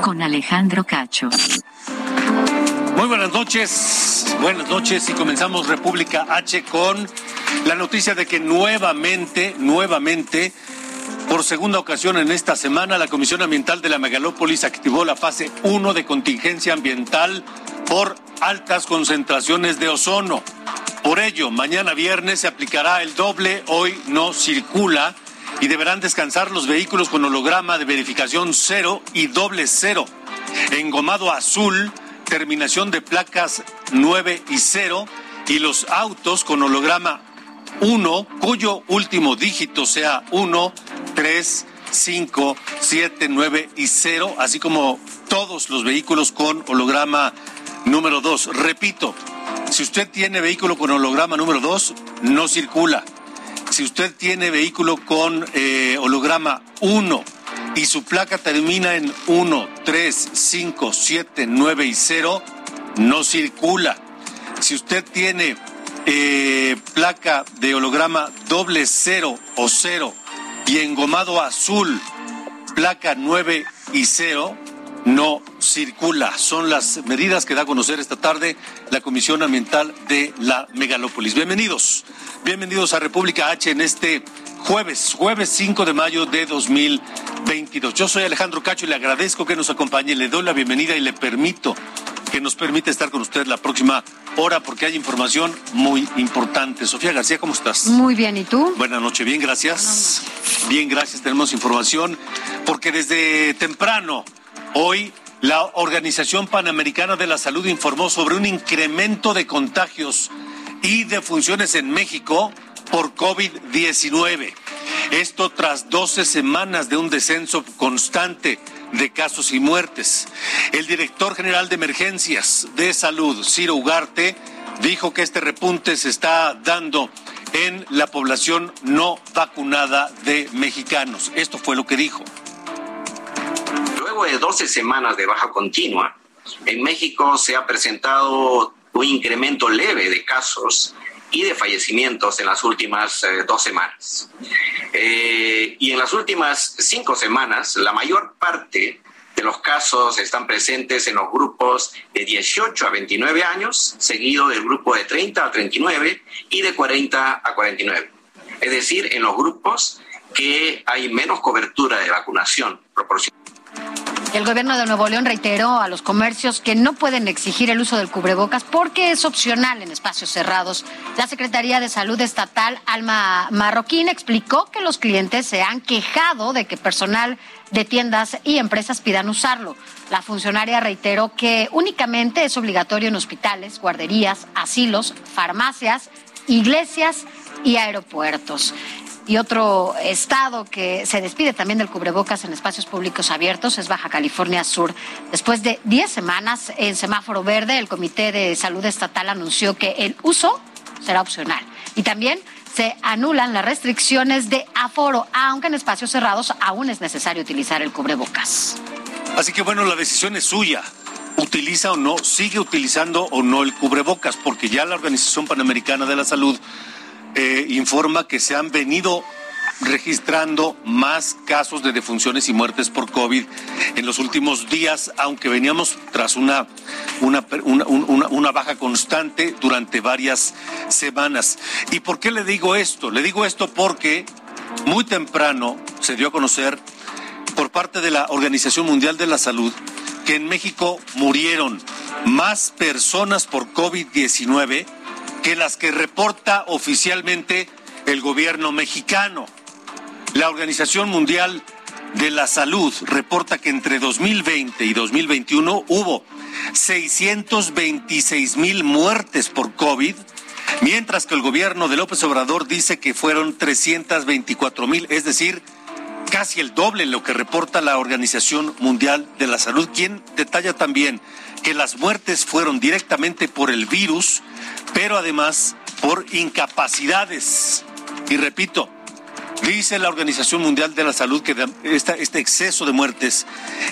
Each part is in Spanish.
Con Alejandro Cacho. Muy buenas noches, buenas noches y comenzamos República H con la noticia de que nuevamente, nuevamente, por segunda ocasión en esta semana, la Comisión Ambiental de la Megalópolis activó la fase 1 de contingencia ambiental por altas concentraciones de ozono. Por ello, mañana viernes se aplicará el doble, hoy no circula y deberán descansar los vehículos con holograma de verificación cero y doble cero. Engomado azul, terminación de placas 9 y 0 y los autos con holograma 1 cuyo último dígito sea 1, 3, 5, 7, 9 y 0, así como todos los vehículos con holograma número 2. Repito, si usted tiene vehículo con holograma número 2, no circula si usted tiene vehículo con eh, holograma 1 y su placa termina en 1, 3, 5, 7, 9 y 0, no circula. Si usted tiene eh, placa de holograma doble 0 o 0 y engomado azul, placa 9 y 0, no circula. Son las medidas que da a conocer esta tarde la Comisión Ambiental de la Megalópolis. Bienvenidos, bienvenidos a República H en este jueves, jueves 5 de mayo de 2022. Yo soy Alejandro Cacho y le agradezco que nos acompañe, le doy la bienvenida y le permito que nos permite estar con usted la próxima hora porque hay información muy importante. Sofía García, ¿cómo estás? Muy bien, ¿y tú? Buenas noches, bien, gracias. Bien, gracias, tenemos información porque desde temprano Hoy, la Organización Panamericana de la Salud informó sobre un incremento de contagios y defunciones en México por COVID-19. Esto tras 12 semanas de un descenso constante de casos y muertes. El director general de emergencias de salud, Ciro Ugarte, dijo que este repunte se está dando en la población no vacunada de mexicanos. Esto fue lo que dijo luego de 12 semanas de baja continua, en México se ha presentado un incremento leve de casos y de fallecimientos en las últimas eh, dos semanas. Eh, y en las últimas cinco semanas, la mayor parte de los casos están presentes en los grupos de 18 a 29 años, seguido del grupo de 30 a 39 y de 40 a 49. Es decir, en los grupos que hay menos cobertura de vacunación proporcional el gobierno de Nuevo León reiteró a los comercios que no pueden exigir el uso del cubrebocas porque es opcional en espacios cerrados. La Secretaría de Salud Estatal, Alma Marroquín, explicó que los clientes se han quejado de que personal de tiendas y empresas pidan usarlo. La funcionaria reiteró que únicamente es obligatorio en hospitales, guarderías, asilos, farmacias, iglesias y aeropuertos. Y otro estado que se despide también del cubrebocas en espacios públicos abiertos es Baja California Sur. Después de 10 semanas en semáforo verde, el Comité de Salud Estatal anunció que el uso será opcional. Y también se anulan las restricciones de aforo, aunque en espacios cerrados aún es necesario utilizar el cubrebocas. Así que bueno, la decisión es suya. Utiliza o no, sigue utilizando o no el cubrebocas, porque ya la Organización Panamericana de la Salud eh, informa que se han venido registrando más casos de defunciones y muertes por COVID en los últimos días, aunque veníamos tras una, una, una, baja constante durante varias semanas. ¿Y por qué le digo esto? Le digo esto porque muy temprano se dio a conocer por parte de la Organización Mundial de la Salud que en México murieron más personas por COVID-19 que las que reporta oficialmente el gobierno mexicano. La Organización Mundial de la Salud reporta que entre 2020 y 2021 hubo 626 mil muertes por COVID, mientras que el gobierno de López Obrador dice que fueron 324 mil, es decir, casi el doble lo que reporta la Organización Mundial de la Salud, quien detalla también que las muertes fueron directamente por el virus, pero además por incapacidades. Y repito, dice la Organización Mundial de la Salud que este exceso de muertes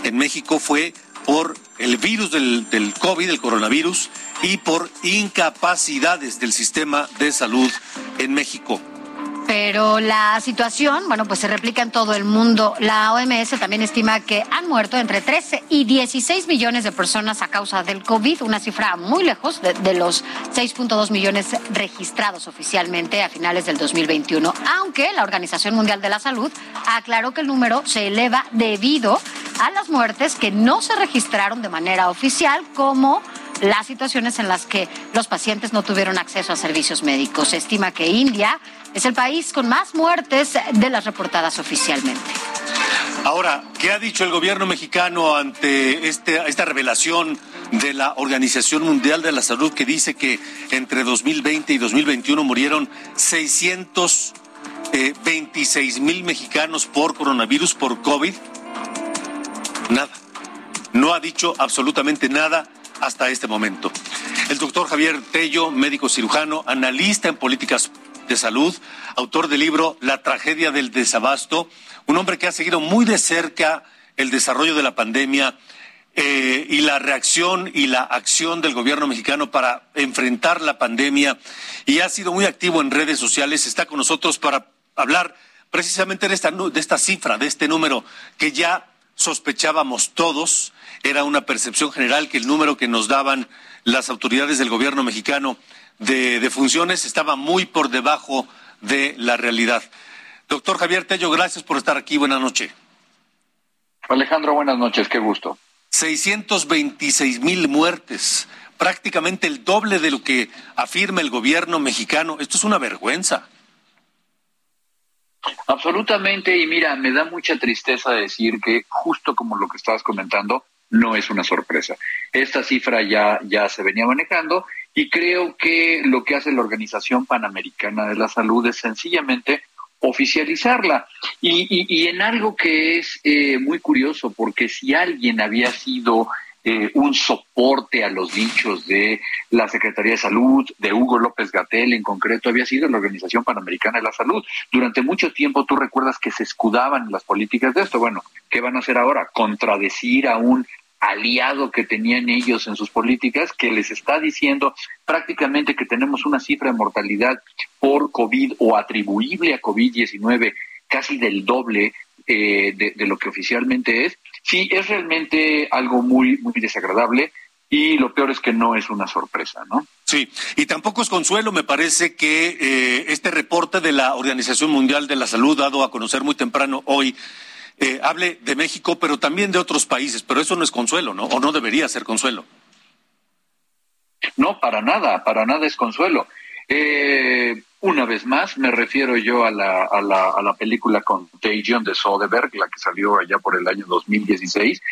en México fue por el virus del, del COVID, el coronavirus, y por incapacidades del sistema de salud en México. Pero la situación, bueno, pues se replica en todo el mundo. La OMS también estima que han muerto entre 13 y 16 millones de personas a causa del COVID, una cifra muy lejos de, de los 6.2 millones registrados oficialmente a finales del 2021. Aunque la Organización Mundial de la Salud aclaró que el número se eleva debido a las muertes que no se registraron de manera oficial, como las situaciones en las que los pacientes no tuvieron acceso a servicios médicos. Se estima que India es el país con más muertes de las reportadas oficialmente. Ahora, ¿qué ha dicho el gobierno mexicano ante este, esta revelación de la Organización Mundial de la Salud que dice que entre 2020 y 2021 murieron 626 eh, mil mexicanos por coronavirus, por COVID? Nada. No ha dicho absolutamente nada hasta este momento. El doctor Javier Tello, médico cirujano, analista en políticas de salud, autor del libro La tragedia del desabasto, un hombre que ha seguido muy de cerca el desarrollo de la pandemia eh, y la reacción y la acción del gobierno mexicano para enfrentar la pandemia y ha sido muy activo en redes sociales. Está con nosotros para hablar precisamente de esta, de esta cifra, de este número que ya sospechábamos todos era una percepción general que el número que nos daban las autoridades del gobierno mexicano de, funciones estaba muy por debajo de la realidad. Doctor Javier Tello, gracias por estar aquí. Buenas noches. Alejandro, buenas noches, qué gusto. 626 mil muertes, prácticamente el doble de lo que afirma el gobierno mexicano. Esto es una vergüenza. Absolutamente, y mira, me da mucha tristeza decir que justo como lo que estabas comentando, no es una sorpresa. Esta cifra ya, ya se venía manejando y creo que lo que hace la Organización Panamericana de la Salud es sencillamente oficializarla. Y, y, en algo que es eh, muy curioso, porque si alguien había sido eh, un soporte a los dichos de la Secretaría de Salud, de Hugo López Gatel en concreto, había sido la Organización Panamericana de la Salud. Durante mucho tiempo tú recuerdas que se escudaban las políticas de esto. Bueno, ¿qué van a hacer ahora? Contradecir a un aliado que tenían ellos en sus políticas, que les está diciendo prácticamente que tenemos una cifra de mortalidad por COVID o atribuible a COVID-19 casi del doble eh, de, lo que oficialmente es, sí, es realmente algo muy, muy desagradable y lo peor es que no es una sorpresa, ¿no? Sí, y tampoco es consuelo, me parece que eh, este reporte de la Organización Mundial de la Salud, dado a conocer muy temprano hoy, eh, hable de México, pero también de otros países, pero eso no es consuelo, ¿no? O no debería ser consuelo. No, para nada, para nada es consuelo. Eh, una vez más, me refiero yo a la, a la, a la película Contagion de Soderbergh, la que salió allá por el año 2016.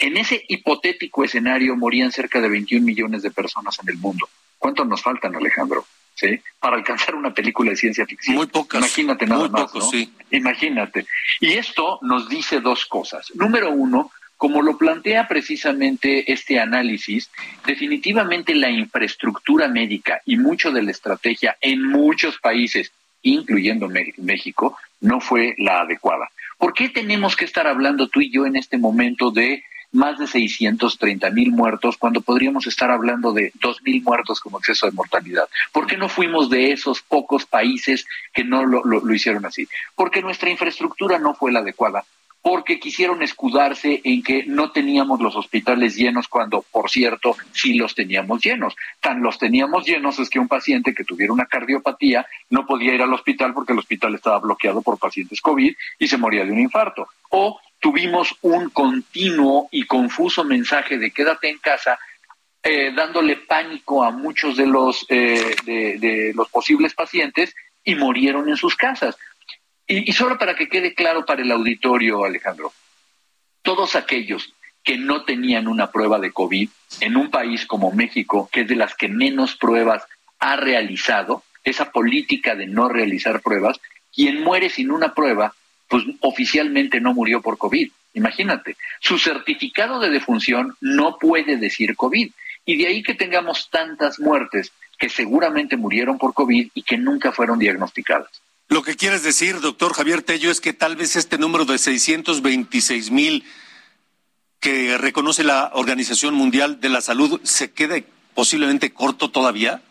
En ese hipotético escenario morían cerca de 21 millones de personas en el mundo. ¿Cuántos nos faltan, Alejandro? ¿Sí? Para alcanzar una película de ciencia ficción. Muy pocas. Imagínate nada más, sí. Imagínate. Y esto nos dice dos cosas. Número uno, como lo plantea precisamente este análisis, definitivamente la infraestructura médica y mucho de la estrategia en muchos países, incluyendo México, no fue la adecuada. ¿Por qué tenemos que estar hablando tú y yo en este momento de más de 630 mil muertos cuando podríamos estar hablando de 2 mil muertos como exceso de mortalidad. ¿Por qué no fuimos de esos pocos países que no lo, lo, hicieron así? Porque nuestra infraestructura no fue la adecuada porque quisieron escudarse en que no teníamos los hospitales llenos cuando, por cierto, sí los teníamos llenos. Tan los teníamos llenos es que un paciente que tuviera una cardiopatía no podía ir al hospital porque el hospital estaba bloqueado por pacientes COVID y se moría de un infarto. O tuvimos un continuo y confuso mensaje de quédate en casa eh, dándole pánico a muchos de los, eh, de, los posibles pacientes y murieron en sus casas. Y, y solo para que quede claro para el auditorio, Alejandro, todos aquellos que no tenían una prueba de COVID en un país como México, que es de las que menos pruebas ha realizado, esa política de no realizar pruebas, quien muere sin una prueba, pues oficialmente no murió por COVID. Imagínate, su certificado de defunción no puede decir COVID. Y de ahí que tengamos tantas muertes que seguramente murieron por COVID y que nunca fueron diagnosticadas. Lo que quieres decir, doctor Javier Tello, es que tal vez este número de 626 mil que reconoce la Organización Mundial de la Salud se quede posiblemente corto todavía.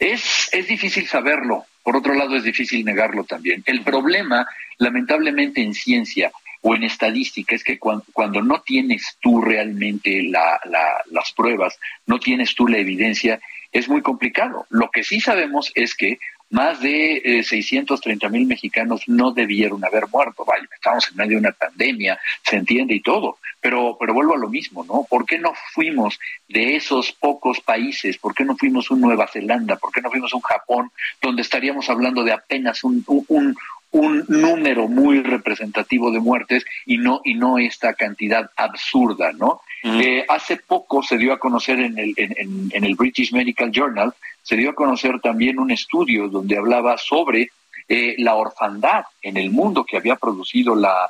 Es, es difícil saberlo, por otro lado es difícil negarlo también. El problema, lamentablemente en ciencia o en estadística, es que cuando, no tienes tú realmente las pruebas, no tienes tú la evidencia, es muy complicado. Lo que sí sabemos es que más de eh, 630 mil mexicanos no debieron haber muerto. Vaya, estamos en medio de una pandemia, se entiende y todo, pero, pero vuelvo a lo mismo, ¿no? ¿Por qué no fuimos de esos pocos países? ¿Por qué no fuimos un Nueva Zelanda? ¿Por qué no fuimos un Japón, donde estaríamos hablando de apenas un, un, un número muy representativo de muertes y no, y no esta cantidad absurda, ¿no? Eh, hace poco se dio a conocer en el, en, en el British Medical Journal se dio a conocer también un estudio donde hablaba sobre eh, la orfandad en el mundo que había producido la,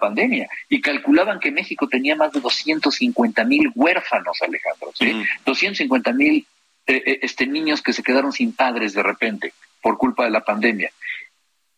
pandemia y calculaban que México tenía más de 250 mil huérfanos, Alejandro, ¿sí? 250 mil eh, eh, este, niños que se quedaron sin padres de repente por culpa de la pandemia.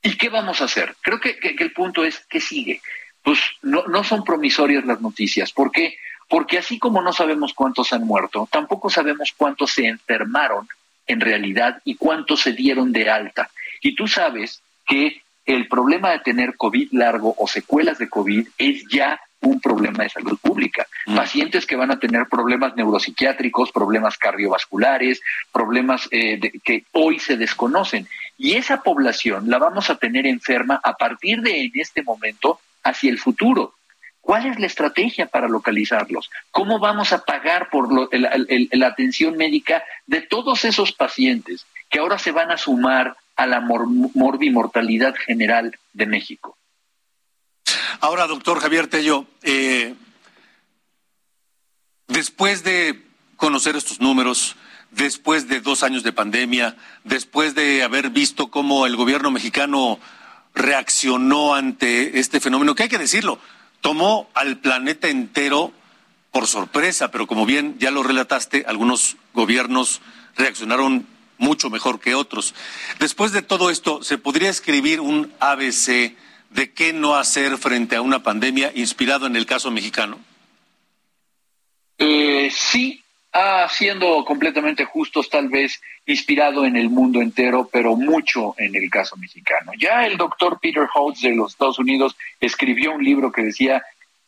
¿Y qué vamos a hacer? Creo que, que el punto es, ¿qué sigue? Pues no, no son promisorias las noticias. ¿Por qué? Porque así como no sabemos cuántos han muerto, tampoco sabemos cuántos se enfermaron en realidad y cuántos se dieron de alta. Y tú sabes que el problema de tener COVID largo o secuelas de COVID es ya un problema de salud pública. Mm. Pacientes que van a tener problemas neuropsiquiátricos, problemas cardiovasculares, problemas eh, que hoy se desconocen. Y esa población la vamos a tener enferma a partir de en este momento hacia el futuro. ¿Cuál es la estrategia para localizarlos? ¿Cómo vamos a pagar por la atención médica de todos esos pacientes que ahora se van a sumar a la morbimortalidad general de México? Ahora, doctor Javier Tello, eh, después de conocer estos números, después de dos años de pandemia, después de haber visto cómo el gobierno mexicano reaccionó ante este fenómeno, que hay que decirlo, tomó al planeta entero por sorpresa, pero como bien ya lo relataste, algunos gobiernos reaccionaron mucho mejor que otros. Después de todo esto, ¿se podría escribir un ABC de qué no hacer frente a una pandemia inspirado en el caso mexicano? Eh, sí, ah, siendo completamente justos, tal vez inspirado en el mundo entero, pero mucho en el caso mexicano. Ya el doctor Peter Holtz de los Estados Unidos escribió un libro que decía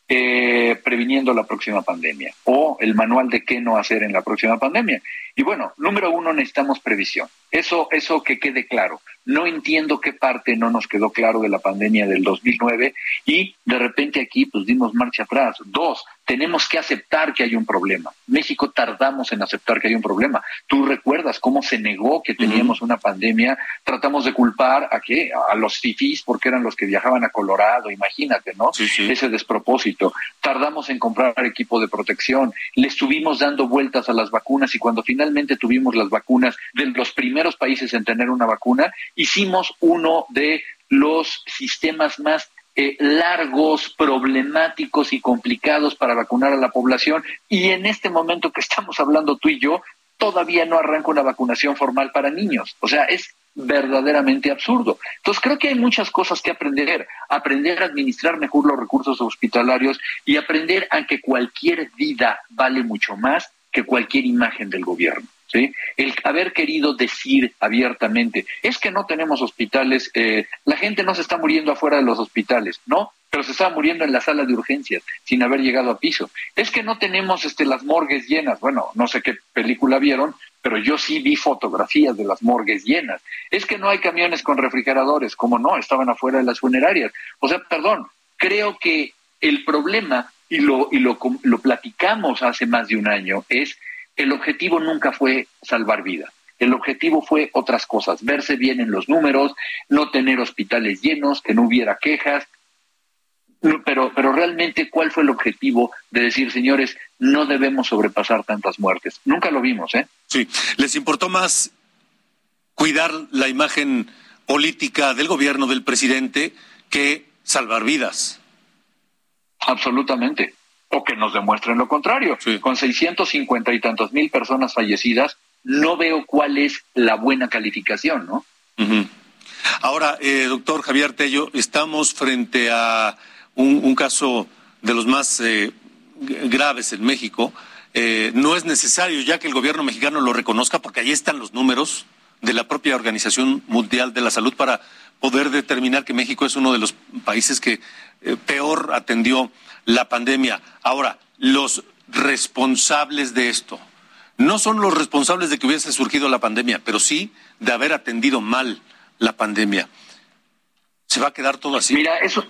eh, Previniendo la próxima pandemia o el manual de qué no hacer en la próxima pandemia. Y bueno, número uno, necesitamos previsión. Eso, eso que quede claro. No entiendo qué parte no nos quedó claro de la pandemia del 2009 y de repente aquí pues dimos marcha atrás. Dos, tenemos que aceptar que hay un problema. México tardamos en aceptar que hay un problema. Tú recuerdas cómo se negó que teníamos una pandemia. Tratamos de culpar a qué? A los fifís porque eran los que viajaban a Colorado. Imagínate, ¿no? Ese despropósito. Tardamos en comprar equipo de protección. Le estuvimos dando vueltas a las vacunas y cuando finalmente tuvimos las vacunas de los primeros países en tener una vacuna, hicimos uno de los sistemas más eh, largos, problemáticos y complicados para vacunar a la población. Y en este momento que estamos hablando tú y yo, todavía no arranca una vacunación formal para niños. O sea, es verdaderamente absurdo. Entonces creo que hay muchas cosas que aprender, aprender a administrar mejor los recursos hospitalarios y aprender a que cualquier vida vale mucho más que cualquier imagen del gobierno. ¿sí? El haber querido decir abiertamente, es que no tenemos hospitales, eh, la gente no se está muriendo afuera de los hospitales, ¿no? Pero se está muriendo en la sala de urgencias sin haber llegado a piso. Es que no tenemos este, las morgues llenas. Bueno, no sé qué película vieron, pero yo sí vi fotografías de las morgues llenas. Es que no hay camiones con refrigeradores, como no, estaban afuera de las funerarias. O sea, perdón, creo que el problema y lo, y lo, lo platicamos hace más de un año, es el objetivo nunca fue salvar vidas. El objetivo fue otras cosas, verse bien en los números, no tener hospitales llenos, que no hubiera quejas, pero, pero realmente, ¿cuál fue el objetivo de decir, señores, no debemos sobrepasar tantas muertes? Nunca lo vimos, ¿eh? Sí, les importó más cuidar la imagen política del gobierno del presidente que salvar vidas. Absolutamente. O que nos demuestren lo contrario. Con 650 y tantos mil personas fallecidas, no veo cuál es la buena calificación, ¿no? Ahora, eh, doctor Javier Tello, estamos frente a un, caso de los más eh, graves en México. Eh, no es necesario ya que el gobierno mexicano lo reconozca, porque ahí están los números de la propia Organización Mundial de la Salud para poder determinar que México es uno de los países que peor atendió la pandemia. Ahora, los responsables de esto, no son los responsables de que hubiese surgido la pandemia, pero sí de haber atendido mal la pandemia. ¿Se va a quedar todo así? Mira, eso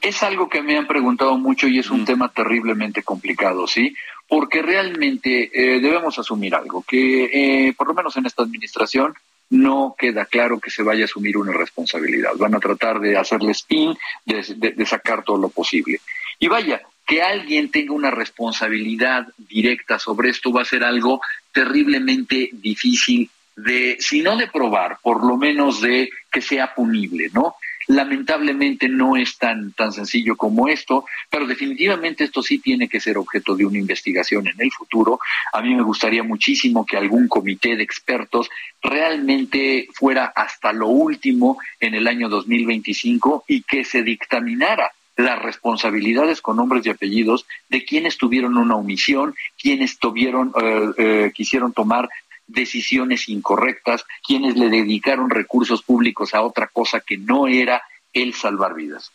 es algo que me han preguntado mucho y es un mm. tema terriblemente complicado, ¿sí? Porque realmente eh, debemos asumir algo, que eh, por lo menos en esta administración no queda claro que se vaya a asumir una responsabilidad. Van a tratar de hacerle spin, de sacar todo lo posible. Y vaya, que alguien tenga una responsabilidad directa sobre esto va a ser algo terriblemente difícil de, si no de probar, por lo menos de que sea punible, ¿no? Lamentablemente no es tan, tan sencillo como esto, pero definitivamente esto sí tiene que ser objeto de una investigación en el futuro. A mí me gustaría muchísimo que algún comité de expertos realmente fuera hasta lo último en el año 2025 y que se dictaminara las responsabilidades con nombres y apellidos de quienes tuvieron una omisión, quienes tuvieron, eh, eh, quisieron tomar decisiones incorrectas, quienes le dedicaron recursos públicos a otra cosa que no era el salvar vidas.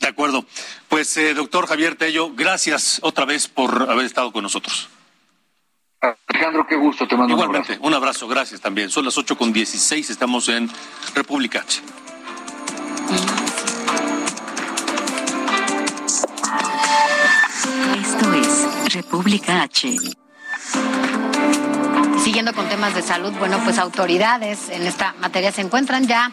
De acuerdo. Pues, eh, doctor Javier Tello, gracias otra vez por haber estado con nosotros. Alejandro, qué gusto, te mando Igualmente, un abrazo. un abrazo, gracias también. Son las ocho con dieciséis, estamos en República H. Esto es República H. Siguiendo con temas de salud, bueno, pues autoridades en esta materia se encuentran ya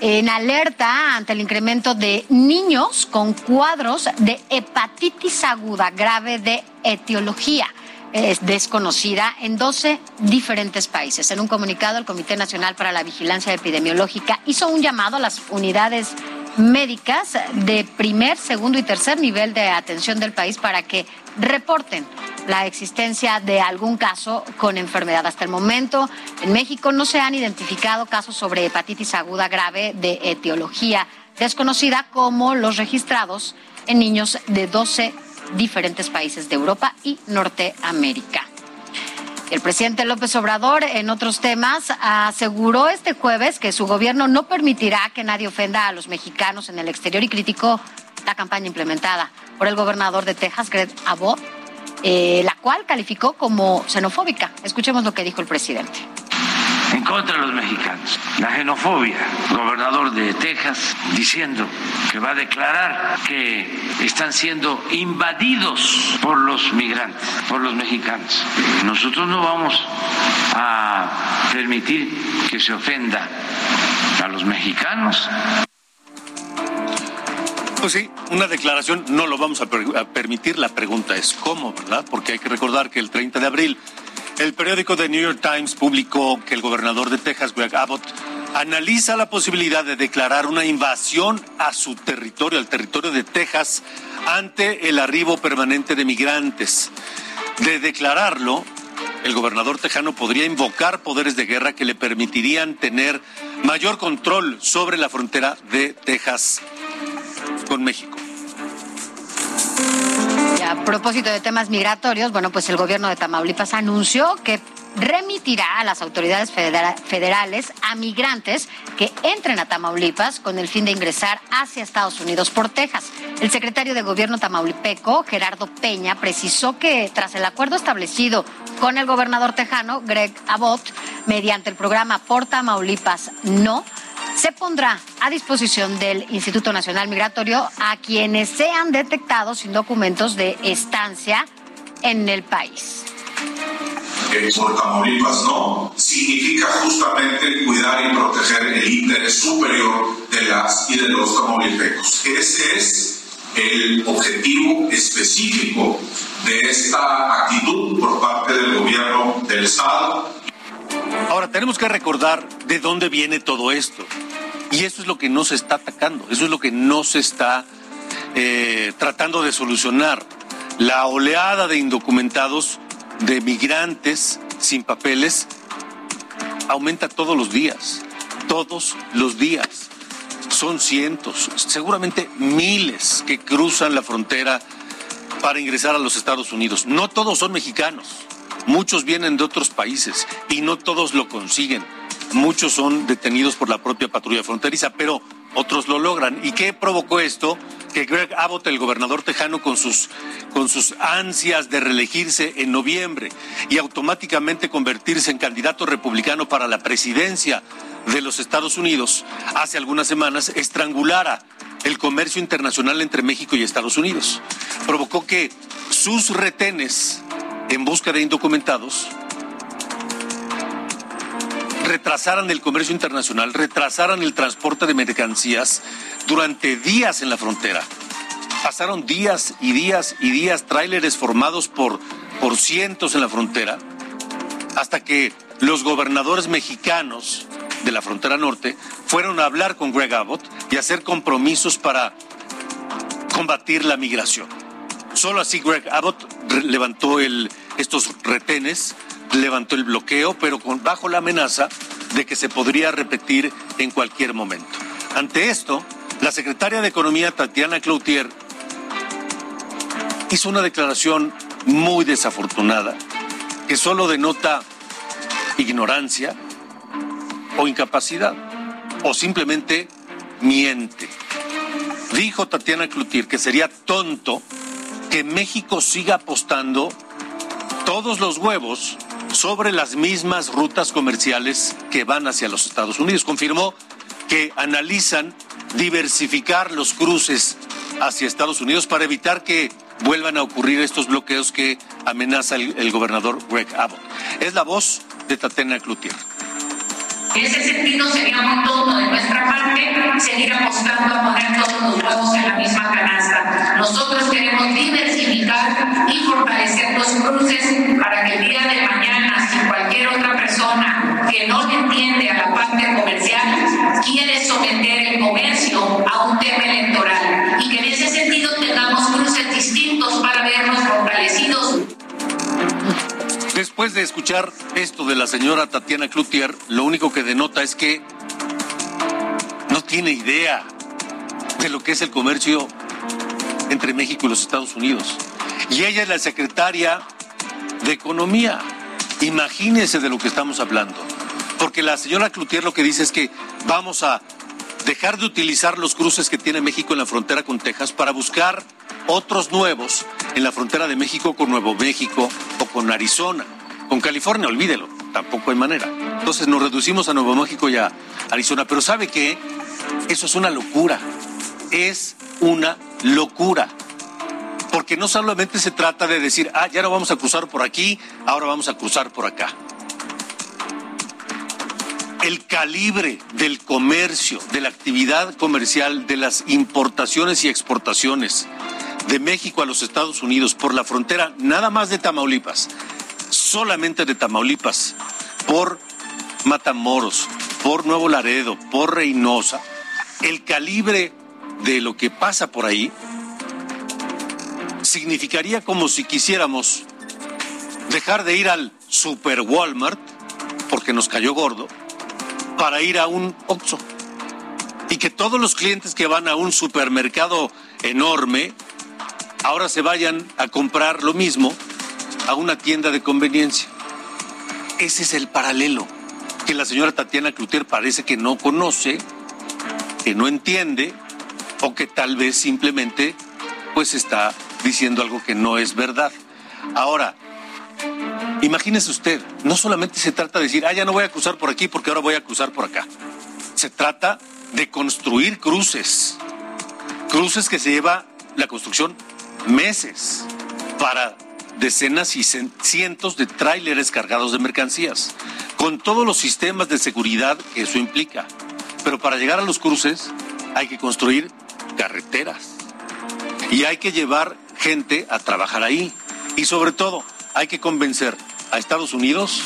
en alerta ante el incremento de niños con cuadros de hepatitis aguda grave de etiología es desconocida en 12 diferentes países. En un comunicado, el Comité Nacional para la Vigilancia Epidemiológica hizo un llamado a las unidades médicas de primer, segundo y tercer nivel de atención del país para que reporten la existencia de algún caso con enfermedad. Hasta el momento, en México no se han identificado casos sobre hepatitis aguda grave de etiología desconocida como los registrados en niños de 12 diferentes países de Europa y Norteamérica. El presidente López Obrador, en otros temas, aseguró este jueves que su gobierno no permitirá que nadie ofenda a los mexicanos en el exterior y criticó la campaña implementada por el gobernador de Texas, Greg Abbott, eh, la cual calificó como xenofóbica. Escuchemos lo que dijo el presidente en contra de los mexicanos. La xenofobia, gobernador de Texas diciendo que va a declarar que están siendo invadidos por los migrantes, por los mexicanos. Nosotros no vamos a permitir que se ofenda a los mexicanos. Pues sí, una declaración no lo vamos a, permitir. La pregunta es cómo, ¿verdad? Porque hay que recordar que el 30 de abril el periódico The New York Times publicó que el gobernador de Texas, Greg Abbott, analiza la posibilidad de declarar una invasión a su territorio, al territorio de Texas, ante el arribo permanente de migrantes. De declararlo, el gobernador tejano podría invocar poderes de guerra que le permitirían tener mayor control sobre la frontera de Texas con México a propósito de temas migratorios, bueno, pues el gobierno de Tamaulipas anunció que remitirá a las autoridades federales a migrantes que entren a Tamaulipas con el fin de ingresar hacia Estados Unidos por Texas. El secretario de Gobierno tamaulipeco, Gerardo Peña, precisó que tras el acuerdo establecido con el gobernador tejano, Greg Abbott, mediante el programa Por Tamaulipas No, se pondrá a disposición del Instituto Nacional Migratorio a quienes sean detectados sin documentos de estancia en el país. Que por Tamaulipas no, significa justamente cuidar y proteger el interés superior de las y de los tamaulipecos. Ese es el objetivo específico de esta actitud por parte del gobierno del Estado. Ahora, tenemos que recordar de dónde viene todo esto. Y eso es lo que no se está atacando, eso es lo que no se está eh, tratando de solucionar. La oleada de indocumentados, de migrantes sin papeles, aumenta todos los días, todos los días. Son cientos, seguramente miles que cruzan la frontera para ingresar a los Estados Unidos. No todos son mexicanos, muchos vienen de otros países y no todos lo consiguen. Muchos son detenidos por la propia patrulla fronteriza, pero otros lo logran. ¿Y qué provocó esto? Que Greg Abbott, el gobernador tejano, con sus, con sus ansias de reelegirse en noviembre y automáticamente convertirse en candidato republicano para la presidencia de los Estados Unidos, hace algunas semanas estrangulara el comercio internacional entre México y Estados Unidos. Provocó que sus retenes en busca de indocumentados retrasaran el comercio internacional, retrasaran el transporte de mercancías durante días en la frontera. Pasaron días y días y días, tráileres formados por, por cientos en la frontera, hasta que los gobernadores mexicanos de la frontera norte fueron a hablar con Greg Abbott y hacer compromisos para combatir la migración. Solo así Greg Abbott levantó estos retenes levantó el bloqueo, pero bajo la amenaza de que se podría repetir en cualquier momento. Ante esto, la secretaria de Economía, Tatiana Cloutier, hizo una declaración muy desafortunada que solo denota ignorancia o incapacidad o simplemente miente. Dijo Tatiana Cloutier que sería tonto que México siga apostando todos los huevos sobre las mismas rutas comerciales que van hacia los Estados Unidos. Confirmó que analizan diversificar los cruces hacia Estados Unidos para evitar que vuelvan a ocurrir estos bloqueos que amenaza el, gobernador Greg Abbott. Es la voz de Tatena Cloutier. En ese sentido sería muy tonto de nuestra parte seguir apostando a poner todos los huevos en la misma canasta. Nosotros queremos diversificar y fortalecer los cruces para que el día de mañana, si cualquier otra persona que no le entiende a la parte comercial quiere someter el comercio a un tema electoral y que en ese sentido tengamos cruces distintos para vernos fortalecidos. De escuchar esto de la señora Tatiana Cloutier, lo único que denota es que no tiene idea de lo que es el comercio entre México y los Estados Unidos. Y ella es la secretaria de Economía. Imagínese de lo que estamos hablando. Porque la señora Cloutier lo que dice es que vamos a dejar de utilizar los cruces que tiene México en la frontera con Texas para buscar otros nuevos en la frontera de México con Nuevo México o con Arizona. Con California, olvídelo, tampoco hay manera. Entonces nos reducimos a Nuevo México y a Arizona. Pero ¿sabe qué? Eso es una locura. Es una locura. Porque no solamente se trata de decir, ah, ya no vamos a cruzar por aquí, ahora vamos a cruzar por acá. El calibre del comercio, de la actividad comercial, de las importaciones y exportaciones, de México a los Estados Unidos por la frontera nada más de Tamaulipas, solamente de Tamaulipas, por Matamoros, por Nuevo Laredo, por Reynosa, el calibre de lo que pasa por ahí significaría como si quisiéramos dejar de ir al Super Walmart, porque nos cayó gordo, para ir a un Oxxo. Y que todos los clientes que van a un supermercado enorme, ahora se vayan a comprar lo mismo a una tienda de conveniencia. Ese es el paralelo que la señora Tatiana Cloutier parece que no conoce, que no entiende o que tal vez simplemente pues está diciendo algo que no es verdad. Ahora, imagínese usted, no solamente se trata de decir, ah, ya no voy a cruzar por aquí porque ahora voy a cruzar por acá. Se trata de construir cruces, cruces que se lleva la construcción meses para decenas y cientos de tráileres cargados de mercancías, con todos los sistemas de seguridad que eso implica. Pero para llegar a los cruces hay que construir carreteras y hay que llevar gente a trabajar ahí. Y sobre todo, hay que convencer a Estados Unidos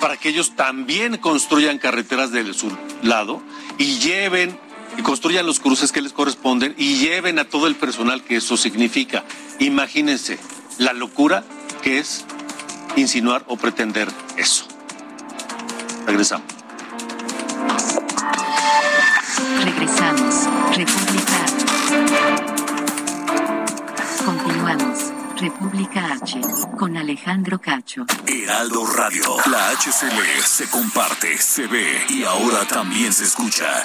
para que ellos también construyan carreteras del sur lado y lleven y construyan los cruces que les corresponden y lleven a todo el personal que eso significa. Imagínense la locura que es insinuar o pretender eso. Regresamos. Regresamos. República. Continuamos. República H con Alejandro Cacho. Heraldo Radio. La HCL se comparte, se ve y ahora también se escucha.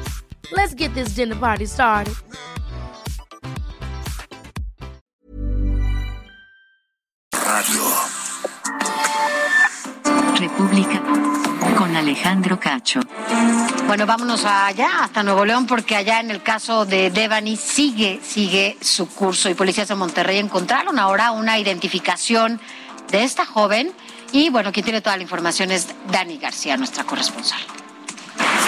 Let's get this dinner party started. Radio. República con Alejandro Cacho. Bueno, vámonos allá, hasta Nuevo León, porque allá en el caso de Devani sigue, sigue su curso y policías de Monterrey encontraron ahora una identificación de esta joven y bueno, quien tiene toda la información es Dani García, nuestra corresponsal.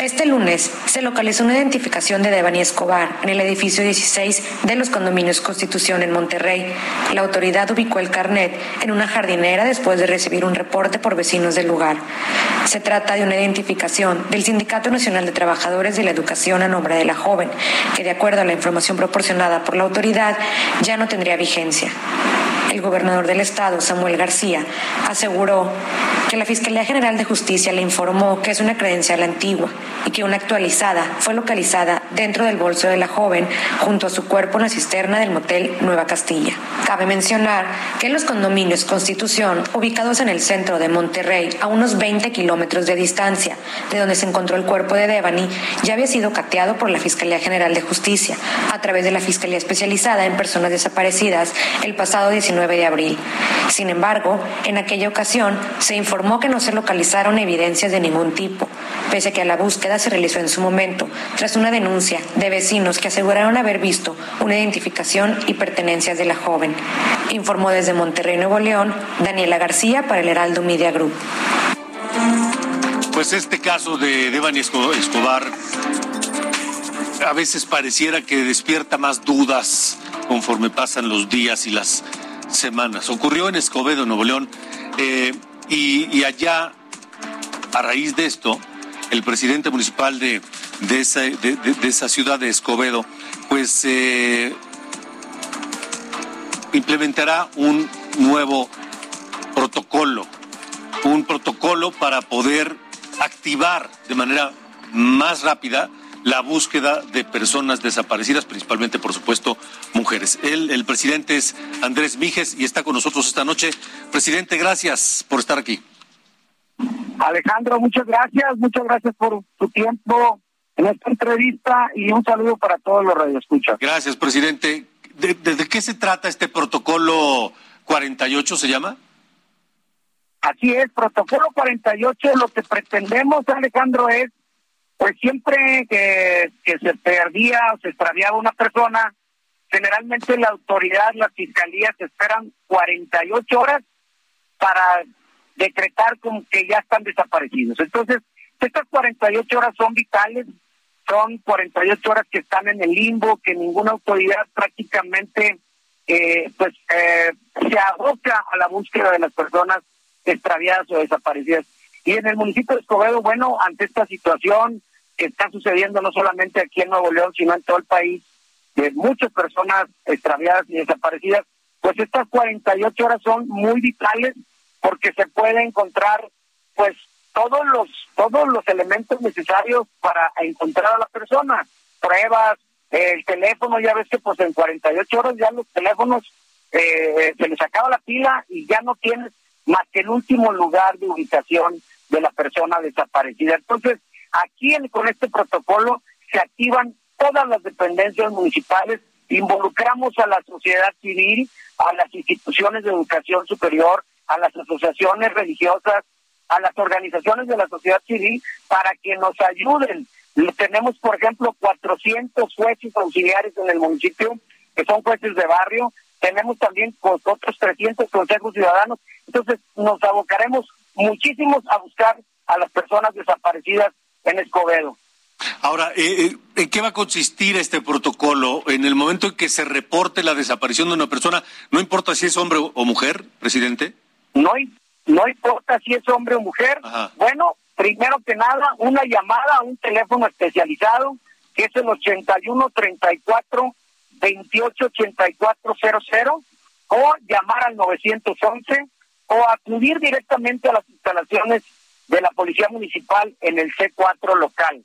Este lunes se localizó una identificación de Devani Escobar en el edificio 16 de los condominios Constitución en Monterrey. La autoridad ubicó el carnet en una jardinera después de recibir un reporte por vecinos del lugar. Se trata de una identificación del Sindicato Nacional de Trabajadores de la Educación a nombre de la joven, que de acuerdo a la información proporcionada por la autoridad ya no tendría vigencia. El gobernador del estado, Samuel García, aseguró que la Fiscalía General de Justicia le informó que es una credencial antigua y que una actualizada fue localizada dentro del bolso de la joven junto a su cuerpo en la cisterna del motel Nueva Castilla. Cabe mencionar que los condominios Constitución, ubicados en el centro de Monterrey, a unos 20 kilómetros de distancia de donde se encontró el cuerpo de Devani, ya había sido cateado por la Fiscalía General de Justicia a través de la Fiscalía Especializada en Personas Desaparecidas el pasado 19 de abril. Sin embargo, en aquella ocasión se informó que no se localizaron evidencias de ningún tipo, pese a que la búsqueda se realizó en su momento tras una denuncia de vecinos que aseguraron haber visto una identificación y pertenencias de la joven. Informó desde Monterrey, Nuevo León, Daniela García para el Heraldo Media Group. Pues este caso de Devani Escobar a veces pareciera que despierta más dudas conforme pasan los días y las semanas. Ocurrió en Escobedo, Nuevo León, eh, y, allá, a raíz de esto, el presidente municipal de, de, esa, ciudad de Escobedo, pues eh, implementará un nuevo protocolo, un protocolo para poder activar de manera más rápida la búsqueda de personas desaparecidas, principalmente, por supuesto, mujeres. Él, el presidente es Andrés Mijes y está con nosotros esta noche. Presidente, gracias por estar aquí. Alejandro, muchas gracias, muchas gracias por tu tiempo en esta entrevista y un saludo para todos los radioescuchas. Gracias, presidente. ¿De, de qué se trata este protocolo 48, se llama? Así es, protocolo 48, lo que pretendemos, Alejandro, es pues siempre que, se perdía o se extraviaba una persona, generalmente la autoridad, las fiscalías esperan 48 horas para decretar como que ya están desaparecidos. Entonces, estas 48 horas son vitales, son 48 horas que están en el limbo, que ninguna autoridad prácticamente eh, pues eh, se aboca a la búsqueda de las personas extraviadas o desaparecidas. Y en el municipio de Escobedo, bueno, ante esta situación, que está sucediendo no solamente aquí en Nuevo León, sino en todo el país, de muchas personas extraviadas y desaparecidas, pues estas 48 horas son muy vitales porque se puede encontrar pues todos los todos los elementos necesarios para encontrar a la persona, pruebas, el teléfono, ya ves que pues en 48 horas ya los teléfonos eh, se les acaba la pila y ya no tienes más que el último lugar de ubicación de la persona desaparecida. Entonces, aquí con este protocolo se activan todas las dependencias municipales, involucramos a la sociedad civil, a las instituciones de educación superior, a las asociaciones religiosas, a las organizaciones de la sociedad civil para que nos ayuden. Tenemos, por ejemplo, 400 jueces auxiliares en el municipio, que son jueces de barrio. Tenemos también otros 300 consejos ciudadanos. Entonces, nos abocaremos muchísimos a buscar a las personas desaparecidas en Escobedo. Ahora, eh, eh, ¿en qué va a consistir este protocolo? En el momento en que se reporte la desaparición de una persona, no importa si es hombre o mujer, presidente. No, no importa si es hombre o mujer. Bueno, primero que nada, una llamada a un teléfono especializado que es el 81 34 28 84 00 o llamar al 911 o acudir directamente a las instalaciones de la Policía Municipal en el C4 local.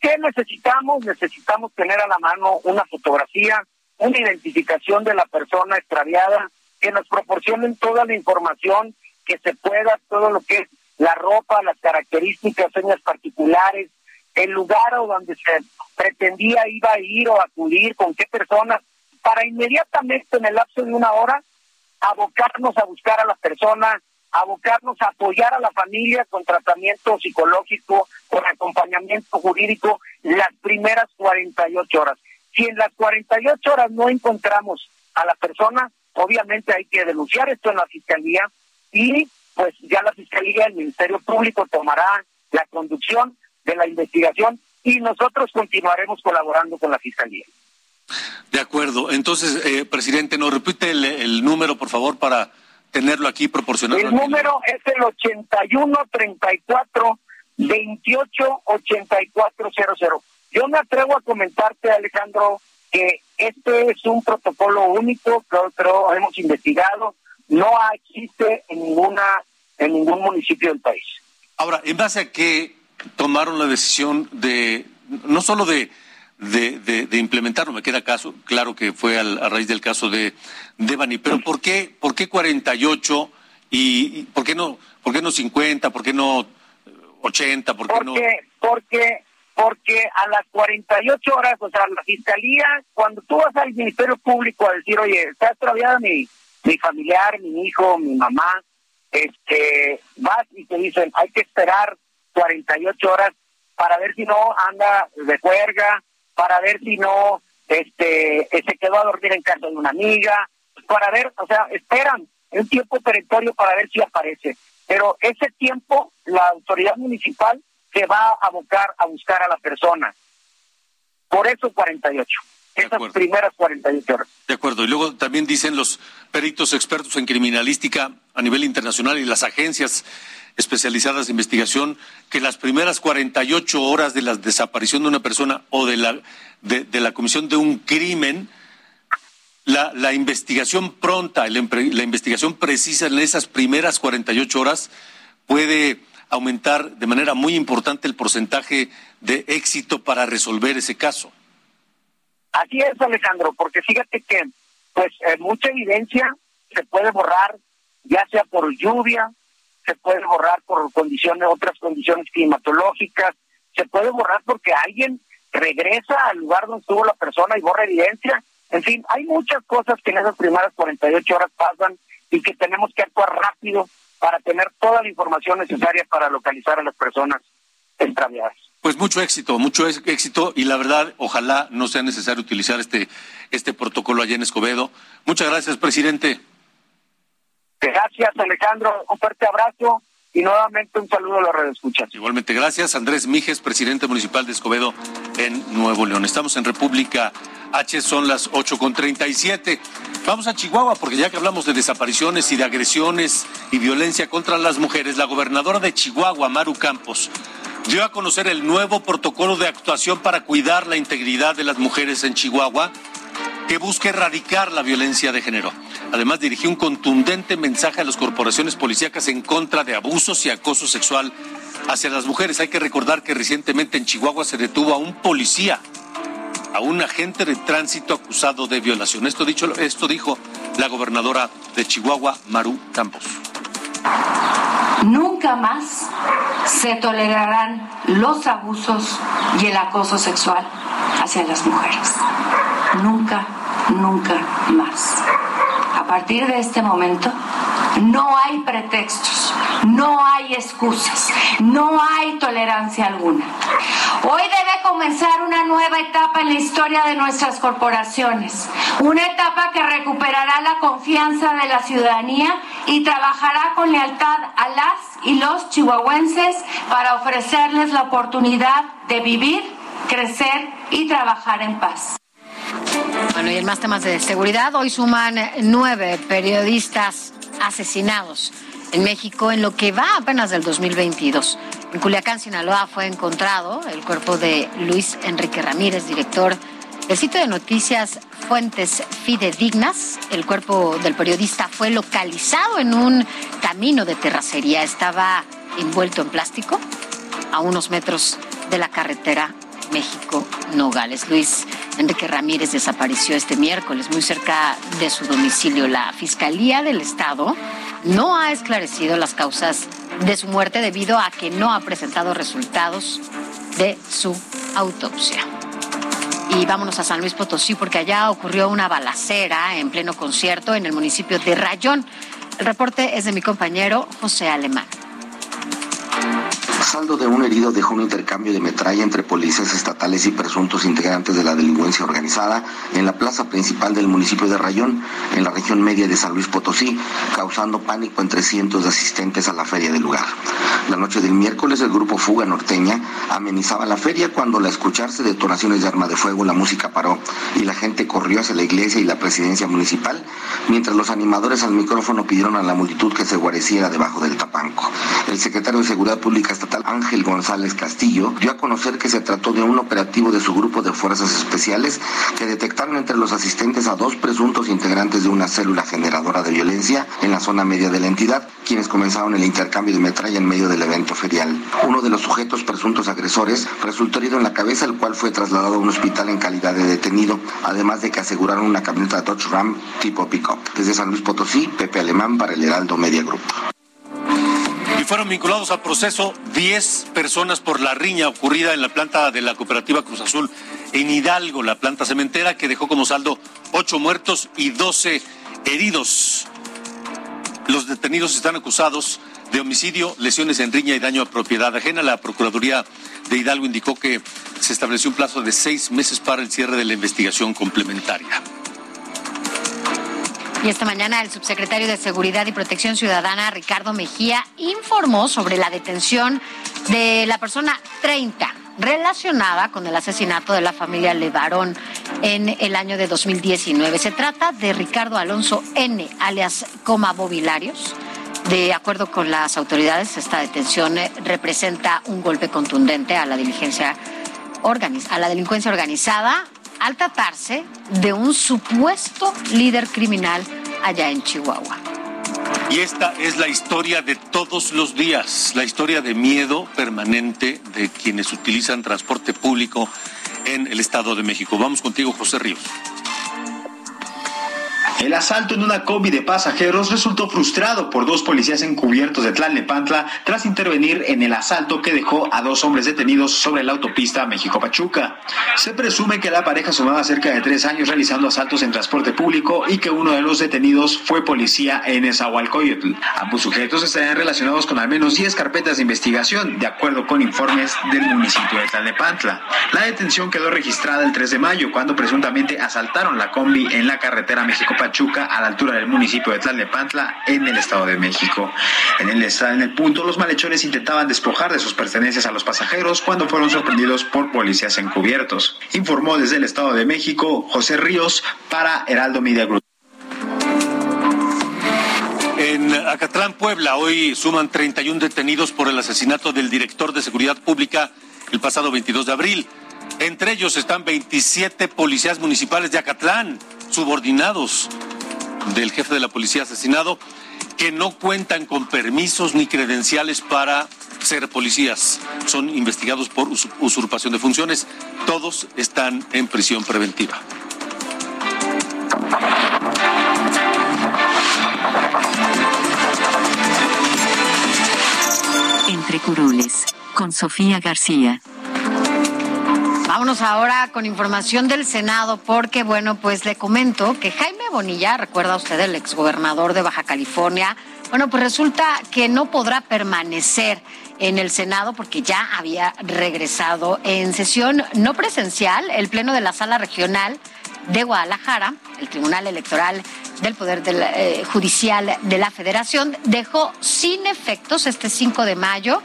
¿Qué necesitamos? Necesitamos tener a la mano una fotografía, una identificación de la persona extraviada, que nos proporcionen toda la información que se pueda, todo lo que es la ropa, las características, señas particulares, el lugar o donde se pretendía iba a ir o acudir, con qué personas, para inmediatamente en el lapso de una hora abocarnos a buscar a la persona, abocarnos a apoyar a la familia con tratamiento psicológico, con acompañamiento jurídico, las primeras 48 horas. Si en las 48 horas no encontramos a la persona, obviamente hay que denunciar esto en la fiscalía y pues ya la fiscalía, el Ministerio Público tomará la conducción de la investigación y nosotros continuaremos colaborando con la fiscalía. De acuerdo. Entonces, eh, presidente, ¿nos repite el número, por favor, para tenerlo aquí proporcionado? El número es el 8134 288400. Yo me atrevo a comentarte, Alejandro, que este es un protocolo único que otro hemos investigado, no existe en ninguna en ningún municipio del país. Ahora, ¿en base a qué tomaron la decisión de no solo de de, de, implementarlo. Me queda caso, claro que fue a raíz del caso de Devani, pero ¿por qué, por qué 48 y, y por qué no, por qué no 50, por qué no 80, por qué porque, no? Porque, porque a las 48 horas, o sea, la fiscalía, cuando tú vas al Ministerio Público a decir, oye, está extraviada mi, mi familiar, mi hijo, mi mamá, este, vas y te dicen, hay que esperar 48 horas para ver si no anda de juerga, para ver si no este se quedó a dormir en casa de una amiga, para ver, o sea, esperan un tiempo territorio para ver si aparece. Pero ese tiempo la autoridad municipal se va a abocar a buscar a la persona. Por eso 48. Esas primeras 48 horas. De acuerdo. Y luego también dicen los peritos expertos en criminalística a nivel internacional y las agencias especializadas de investigación que las primeras 48 horas de la desaparición de una persona o de la, de, la comisión de un crimen, la, la investigación pronta, la, la investigación precisa en esas primeras 48 horas puede aumentar de manera muy importante el porcentaje de éxito para resolver ese caso. Así es, Alejandro, porque fíjate que pues eh, mucha evidencia se puede borrar, ya sea por lluvia, se puede borrar por condiciones, otras condiciones climatológicas, se puede borrar porque alguien regresa al lugar donde estuvo la persona y borra evidencia. En fin, hay muchas cosas que en esas primeras 48 horas pasan y que tenemos que actuar rápido para tener toda la información necesaria para localizar a las personas extraviadas. Pues mucho éxito, mucho éxito y la verdad, ojalá no sea necesario utilizar este, este protocolo allá en Escobedo. Muchas gracias, presidente. Gracias, Alejandro. Un fuerte abrazo y nuevamente un saludo a los redescuchas. Igualmente, gracias. Andrés Mijes, presidente municipal de Escobedo en Nuevo León. Estamos en República H, son las ocho con treinta y siete. Vamos a Chihuahua, porque ya que hablamos de desapariciones y de agresiones y violencia contra las mujeres, la gobernadora de Chihuahua, Maru Campos, dio a conocer el nuevo protocolo de actuación para cuidar la integridad de las mujeres en Chihuahua que busca erradicar la violencia de género. Además, dirigió un contundente mensaje a las corporaciones policíacas en contra de abusos y acoso sexual hacia las mujeres. Hay que recordar que recientemente en Chihuahua se detuvo a un policía, a un agente de tránsito acusado de violación. Esto, dicho, esto dijo la gobernadora de Chihuahua, Maru Campos. Nunca más se tolerarán los abusos y el acoso sexual hacia las mujeres. Nunca, nunca más. A partir de este momento, no hay pretextos, no hay excusas, no hay tolerancia alguna. Hoy debe comenzar una nueva etapa en la historia de nuestras corporaciones, una etapa que recuperará la confianza de la ciudadanía y trabajará con lealtad a las y los chihuahuenses para ofrecerles la oportunidad de vivir, crecer y trabajar en paz. Bueno, y en más temas de seguridad, hoy suman nueve periodistas asesinados en México en lo que va apenas del 2022. En Culiacán, Sinaloa, fue encontrado el cuerpo de Luis Enrique Ramírez, director del sitio de noticias Fuentes Fidedignas. El cuerpo del periodista fue localizado en un camino de terracería. Estaba envuelto en plástico a unos metros de la carretera México-Nogales. Luis Enrique Ramírez desapareció este miércoles muy cerca de su domicilio. La Fiscalía del Estado no ha esclarecido las causas de su muerte debido a que no ha presentado resultados de su autopsia. Y vámonos a San Luis Potosí porque allá ocurrió una balacera en pleno concierto en el municipio de Rayón. El reporte es de mi compañero José Alemán saldo de un herido dejó un intercambio de metralla entre policías estatales y presuntos integrantes de la delincuencia organizada en la plaza principal del municipio de Rayón, en la región media de San Luis Potosí, causando pánico entre cientos de asistentes a la feria del lugar. La noche del miércoles el grupo Fuga Norteña amenizaba la feria cuando al escucharse detonaciones de arma de fuego la música paró y la gente corrió hacia la iglesia y la presidencia municipal, mientras los animadores al micrófono pidieron a la multitud que se guareciera debajo del tapanco. El secretario de Seguridad Pública Estatal Ángel González Castillo dio a conocer que se trató de un operativo de su grupo de fuerzas especiales que detectaron entre los asistentes a dos presuntos integrantes de una célula generadora de violencia en la zona media de la entidad, quienes comenzaron el intercambio de metralla en medio del evento ferial. Uno de los sujetos presuntos agresores resultó herido en la cabeza, el cual fue trasladado a un hospital en calidad de detenido, además de que aseguraron una camioneta Dodge Ram tipo pickup. Desde San Luis Potosí, Pepe Alemán para el Heraldo Media Group y fueron vinculados al proceso 10 personas por la riña ocurrida en la planta de la cooperativa Cruz Azul en Hidalgo, la planta cementera que dejó como saldo 8 muertos y 12 heridos. Los detenidos están acusados de homicidio, lesiones en riña y daño a propiedad ajena. La Procuraduría de Hidalgo indicó que se estableció un plazo de seis meses para el cierre de la investigación complementaria. Y esta mañana el subsecretario de Seguridad y Protección Ciudadana, Ricardo Mejía, informó sobre la detención de la persona 30 relacionada con el asesinato de la familia Levarón en el año de 2019. Se trata de Ricardo Alonso N., alias Coma Bobilarios. De acuerdo con las autoridades, esta detención representa un golpe contundente a la diligencia a la delincuencia organizada al tratarse de un supuesto líder criminal allá en Chihuahua. Y esta es la historia de todos los días, la historia de miedo permanente de quienes utilizan transporte público en el Estado de México. Vamos contigo, José Ríos. El asalto en una combi de pasajeros resultó frustrado por dos policías encubiertos de Tlalnepantla tras intervenir en el asalto que dejó a dos hombres detenidos sobre la autopista México-Pachuca. Se presume que la pareja sumaba cerca de tres años realizando asaltos en transporte público y que uno de los detenidos fue policía en Esahualcoyotl. Ambos sujetos estarían relacionados con al menos 10 carpetas de investigación, de acuerdo con informes del municipio de Tlalnepantla. La detención quedó registrada el 3 de mayo, cuando presuntamente asaltaron la combi en la carretera México-Pachuca Chuca, a la altura del municipio de Tlalnepantla, en el Estado de México. En el, en el punto, los malhechores intentaban despojar de sus pertenencias a los pasajeros cuando fueron sorprendidos por policías encubiertos. Informó desde el Estado de México José Ríos para Heraldo Media Group. En Acatlán, Puebla, hoy suman 31 detenidos por el asesinato del director de Seguridad Pública el pasado 22 de abril. Entre ellos están 27 policías municipales de Acatlán subordinados del jefe de la policía asesinado que no cuentan con permisos ni credenciales para ser policías. Son investigados por usurpación de funciones. Todos están en prisión preventiva. Entre curules, con Sofía García. Vámonos ahora con información del Senado, porque, bueno, pues le comento que Jaime Bonilla, recuerda usted, el exgobernador de Baja California, bueno, pues resulta que no podrá permanecer en el Senado porque ya había regresado en sesión no presencial. El Pleno de la Sala Regional de Guadalajara, el Tribunal Electoral del Poder eh, Judicial de la Federación, dejó sin efectos este 5 de mayo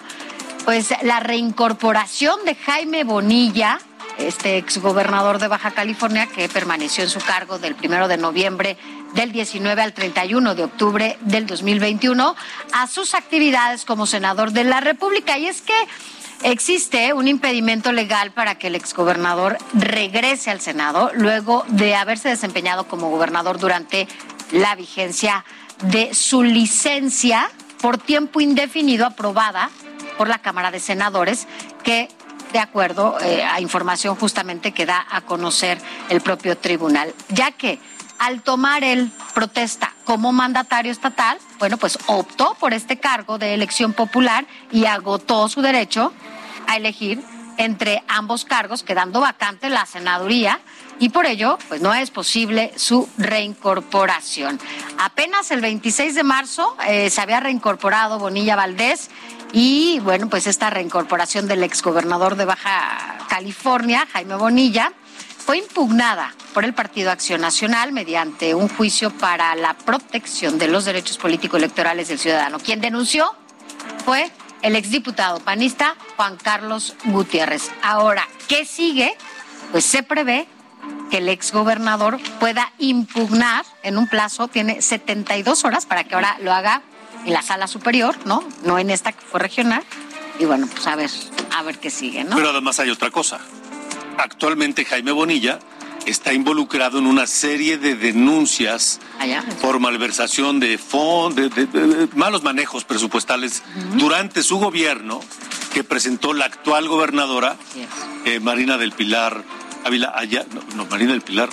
pues la reincorporación de Jaime Bonilla este exgobernador de Baja California que permaneció en su cargo del primero de noviembre del 19 al 31 de octubre del 2021 a sus actividades como senador de la República. Y es que existe un impedimento legal para que el exgobernador regrese al Senado luego de haberse desempeñado como gobernador durante la vigencia de su licencia por tiempo indefinido aprobada por la Cámara de Senadores que de acuerdo eh, a información justamente que da a conocer el propio tribunal, ya que al tomar el protesta como mandatario estatal, bueno, pues optó por este cargo de elección popular y agotó su derecho a elegir entre ambos cargos, quedando vacante la senaduría y por ello, pues no es posible su reincorporación. Apenas el 26 de marzo eh, se había reincorporado Bonilla Valdés y bueno, pues esta reincorporación del exgobernador de Baja California, Jaime Bonilla, fue impugnada por el Partido Acción Nacional mediante un juicio para la protección de los derechos político-electorales del ciudadano. Quien denunció fue el exdiputado panista Juan Carlos Gutiérrez. Ahora, ¿qué sigue? Pues se prevé que el exgobernador pueda impugnar en un plazo, tiene 72 horas para que ahora lo haga en la sala superior, ¿no? No en esta que fue regional. Y bueno, pues a ver, a ver qué sigue, ¿no? Pero además hay otra cosa. Actualmente Jaime Bonilla está involucrado en una serie de denuncias Allá. por malversación de fondos, de, malos manejos presupuestales durante su gobierno que presentó la actual gobernadora eh, Marina del Pilar Ávila, allá, no, Marina del Pilar,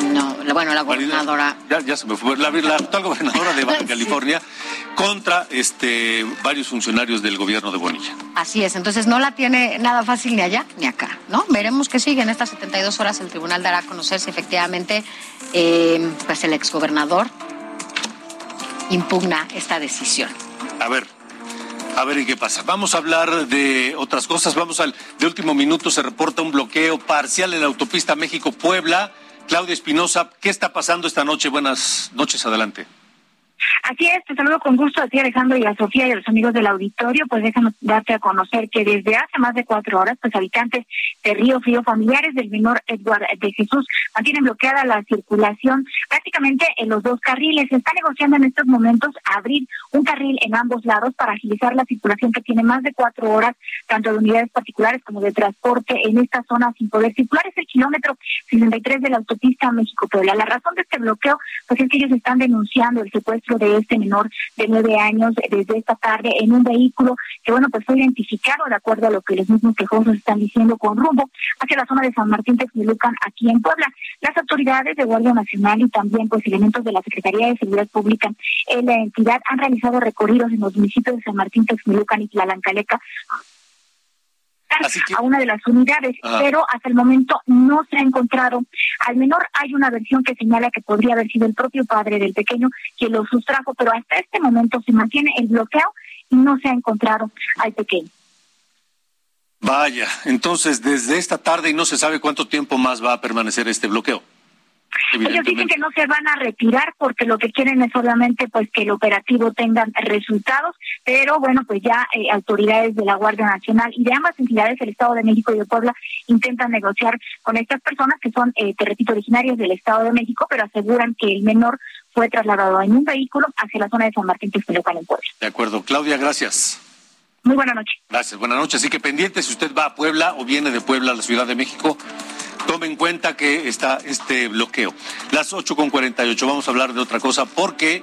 no, bueno, la gobernadora. Ya, ya se me fue. La, actual gobernadora de Baja California contra este varios funcionarios del gobierno de Bonilla. Así es, entonces no la tiene nada fácil ni allá ni acá, ¿no? Veremos qué sigue en estas 72 horas. El tribunal dará a conocer si efectivamente eh, pues el exgobernador impugna esta decisión. A ver, a ver, ¿y qué pasa? Vamos a hablar de otras cosas. Vamos al de último minuto. Se reporta un bloqueo parcial en la autopista México-Puebla. Claudia Espinosa, ¿qué está pasando esta noche? Buenas noches, adelante. Así es, te saludo con gusto a ti Alejandro y a Sofía y a los amigos del auditorio, pues déjame darte a conocer que desde hace más de cuatro horas, pues habitantes de Río Frío, familiares del menor Edward de Jesús, mantienen bloqueada la circulación prácticamente en los dos carriles. Se está negociando en estos momentos abrir un carril en ambos lados para agilizar la circulación que tiene más de cuatro horas, tanto de unidades particulares como de transporte en esta zona sin poder circular. Es el kilómetro 63 de la autopista México-Puebla. La razón de este bloqueo, pues es que ellos están denunciando el secuestro de este menor de nueve años desde esta tarde en un vehículo que, bueno, pues fue identificado de acuerdo a lo que los mismos quejosos están diciendo con rumbo hacia la zona de San Martín Texmelucan aquí en Puebla. Las autoridades de Guardia Nacional y también pues elementos de la Secretaría de Seguridad Pública en la entidad han realizado recorridos en los municipios de San Martín Texmelucan y Tlalancaleca a una de las unidades, pero hasta el momento no se ha encontrado. Al menor hay una versión que señala que podría haber sido el propio padre del pequeño quien lo sustrajo, pero hasta este momento se mantiene el bloqueo y no se ha encontrado al pequeño. Vaya, entonces desde esta tarde y no se sabe cuánto tiempo más va a permanecer este bloqueo. Ellos dicen que no se van a retirar porque lo que quieren es solamente pues que el operativo tenga resultados, pero bueno, pues ya eh, autoridades de la Guardia Nacional y de ambas entidades, el Estado de México y de Puebla, intentan negociar con estas personas que son, eh, te repito, originarios del Estado de México, pero aseguran que el menor fue trasladado en un vehículo hacia la zona de San Martín Texmelucan en Puebla. De acuerdo. Claudia, gracias. Muy buena noche. Gracias, buenas noches. Así que pendiente si usted va a Puebla o viene de Puebla a la Ciudad de México, tome en cuenta que está este bloqueo. Las 8.48, vamos a hablar de otra cosa porque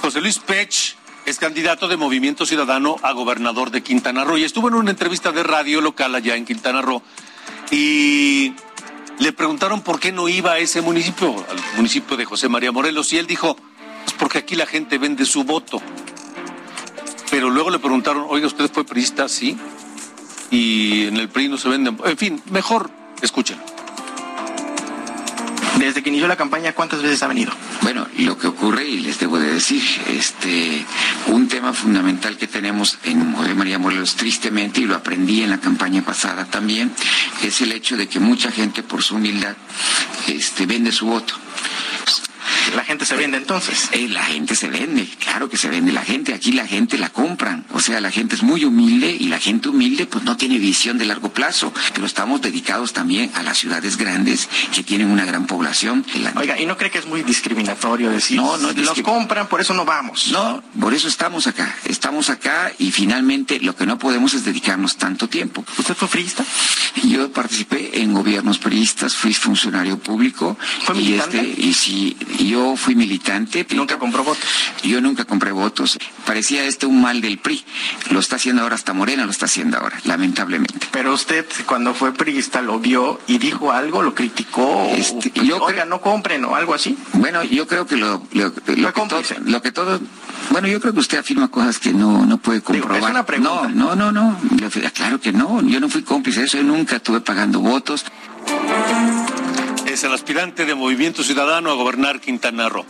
José Luis Pech es candidato de Movimiento Ciudadano a gobernador de Quintana Roo y estuvo en una entrevista de radio local allá en Quintana Roo y le preguntaron por qué no iba a ese municipio, al municipio de José María Morelos y él dijo, es porque aquí la gente vende su voto. Pero luego le preguntaron, oiga, ¿usted fue priista? Sí. Y en el PRI no se venden. En fin, mejor escúchenlo. Desde que inició la campaña, ¿cuántas veces ha venido? Bueno, lo que ocurre, y les debo de decir, este, un tema fundamental que tenemos en José María Morelos, tristemente, y lo aprendí en la campaña pasada también, es el hecho de que mucha gente, por su humildad, este, vende su voto. La gente se vende entonces. Eh, la gente se vende, claro que se vende la gente. Aquí la gente la compran. O sea, la gente es muy humilde y la gente humilde pues no tiene visión de largo plazo. Pero estamos dedicados también a las ciudades grandes que tienen una gran población. Oiga, ¿y no cree que es muy discriminatorio decir? No, no Los compran, por eso no vamos. No, por eso estamos acá. Estamos acá y finalmente lo que no podemos es dedicarnos tanto tiempo. ¿Usted fue friista? Yo participé en gobiernos priistas, fui funcionario público. ¿Fue y militante? este, y si yo fui militante. ¿Nunca compró votos? Yo nunca compré votos. Parecía este un mal del PRI. Lo está haciendo ahora hasta Morena, lo está haciendo ahora, lamentablemente. Pero usted, cuando fue priista, lo vio y dijo algo, lo criticó. Este, o, yo Oiga, no compren o algo así. Bueno, yo creo que lo, lo, lo, que, todo, lo que todo. Bueno, yo creo que usted afirma cosas que no, no puede comprobar. Digo, es una pregunta. No, no, no, no. Claro que no. Yo no fui cómplice de eso. Yo nunca estuve pagando votos. Es el aspirante de Movimiento Ciudadano a gobernar Quintana Roo.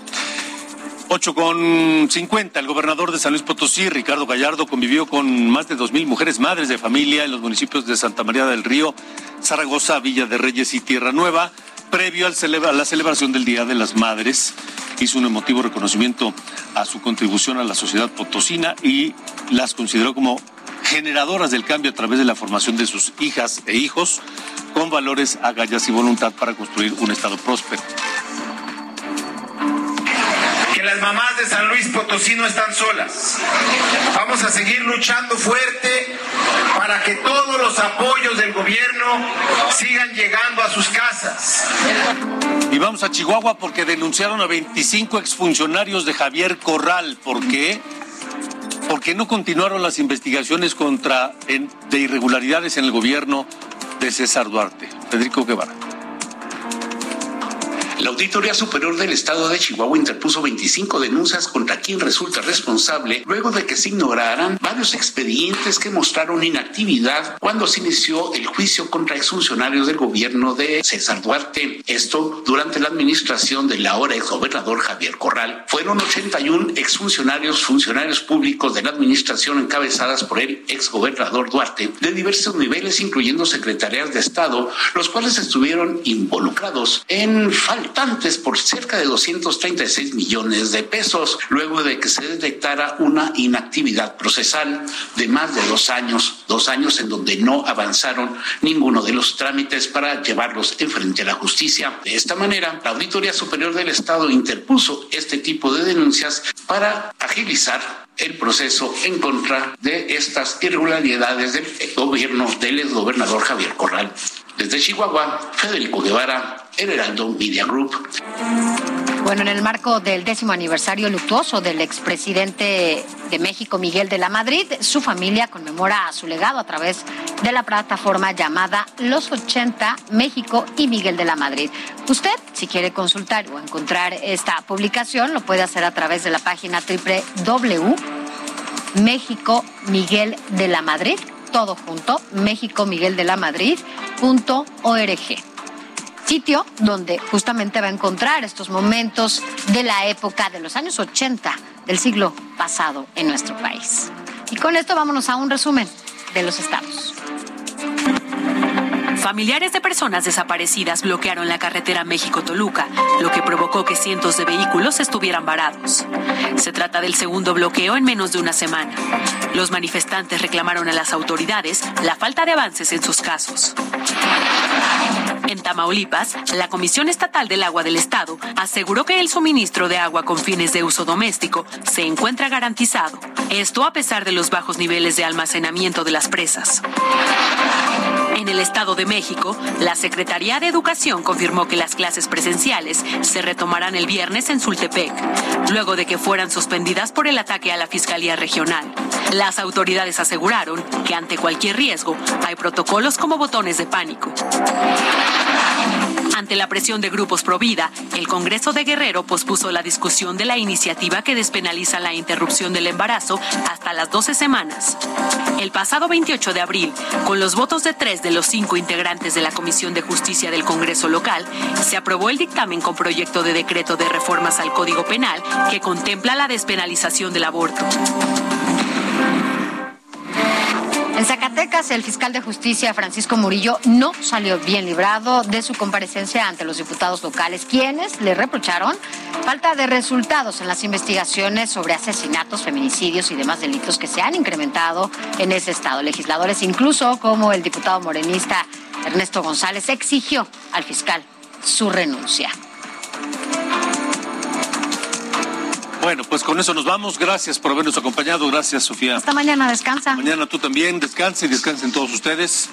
8 con 50. El gobernador de San Luis Potosí, Ricardo Gallardo, convivió con más de 2.000 mujeres madres de familia en los municipios de Santa María del Río, Zaragoza, Villa de Reyes y Tierra Nueva, previo a la celebración del Día de las Madres. Hizo un emotivo reconocimiento a su contribución a la sociedad potosina y las consideró como generadoras del cambio a través de la formación de sus hijas e hijos con valores, agallas y voluntad para construir un Estado próspero. Las mamás de San Luis Potosí no están solas. Vamos a seguir luchando fuerte para que todos los apoyos del gobierno sigan llegando a sus casas. Y vamos a Chihuahua porque denunciaron a 25 exfuncionarios de Javier Corral. ¿Por qué? Porque no continuaron las investigaciones contra de irregularidades en el gobierno de César Duarte. Federico Guevara. La Auditoría Superior del Estado de Chihuahua interpuso 25 denuncias contra quien resulta responsable luego de que se ignoraran varios expedientes que mostraron inactividad cuando se inició el juicio contra exfuncionarios del gobierno de César Duarte. Esto durante la administración del ahora exgobernador Javier Corral. Fueron 81 exfuncionarios, funcionarios públicos de la administración encabezadas por el exgobernador Duarte de diversos niveles, incluyendo secretarías de Estado, los cuales estuvieron involucrados en falta por cerca de 236 millones de pesos, luego de que se detectara una inactividad procesal de más de dos años, dos años en donde no avanzaron ninguno de los trámites para llevarlos en frente a la justicia. De esta manera, la Auditoría Superior del Estado interpuso este tipo de denuncias para agilizar el proceso en contra de estas irregularidades del gobierno del exgobernador Javier Corral. Desde Chihuahua, Federico Guevara, El Heraldo Media Group. Bueno, en el marco del décimo aniversario luctuoso del expresidente de México, Miguel de la Madrid, su familia conmemora su legado a través de la plataforma llamada Los 80 México y Miguel de la Madrid. Usted, si quiere consultar o encontrar esta publicación, lo puede hacer a través de la página www México Miguel de la Madrid, todo junto, México Miguel de la Madrid.org sitio donde justamente va a encontrar estos momentos de la época de los años 80 del siglo pasado en nuestro país. Y con esto vámonos a un resumen de los estados. Familiares de personas desaparecidas bloquearon la carretera México-Toluca, lo que provocó que cientos de vehículos estuvieran varados. Se trata del segundo bloqueo en menos de una semana. Los manifestantes reclamaron a las autoridades la falta de avances en sus casos. En Tamaulipas, la Comisión Estatal del Agua del Estado aseguró que el suministro de agua con fines de uso doméstico se encuentra garantizado, Esto a pesar de los bajos niveles de almacenamiento de las presas. En el Estado de México, la Secretaría de Educación confirmó que las clases presenciales se retomarán el viernes en Sultepec, luego de que fueran suspendidas por el ataque a la Fiscalía Regional. Las autoridades aseguraron que ante cualquier riesgo hay protocolos como botones de pánico. Ante la presión de grupos pro vida, el Congreso de Guerrero pospuso la discusión de la iniciativa que despenaliza la interrupción del embarazo hasta las 12 semanas. El pasado 28 de abril, con los votos de tres de los cinco integrantes de la Comisión de Justicia del Congreso local, se aprobó el dictamen con proyecto de decreto de reformas al Código Penal que contempla la despenalización del aborto. En Zacatecas, el fiscal de justicia Francisco Murillo no salió bien librado de su comparecencia ante los diputados locales, quienes le reprocharon falta de resultados en las investigaciones sobre asesinatos, feminicidios y demás delitos que se han incrementado en ese estado. Legisladores, incluso como el diputado morenista Ernesto González, exigió al fiscal su renuncia. Bueno, pues con eso nos vamos. Gracias por habernos acompañado. Gracias, Sofía. Hasta mañana, descansa. Mañana tú también. Descanse y descansen todos ustedes.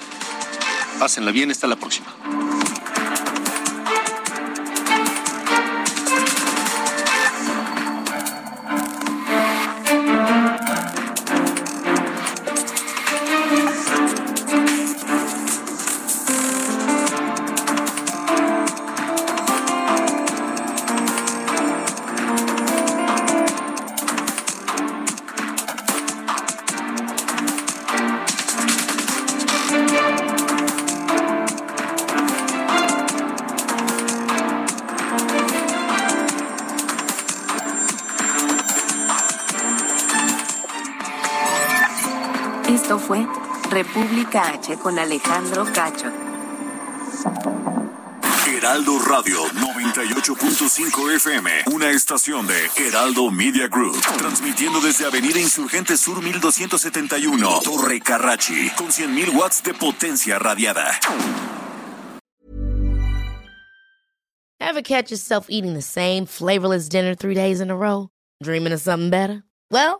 Pásenla bien. Hasta la próxima. República H con Alejandro Cacho. Heraldo Radio 98.5 FM, una estación de Heraldo Media Group, transmitiendo desde Avenida Insurgente Sur 1271, Torre Carrachi, con 100.000 watts de potencia radiada. Ever catch yourself eating the same flavorless dinner three days in a row? Dreaming of something better? Well,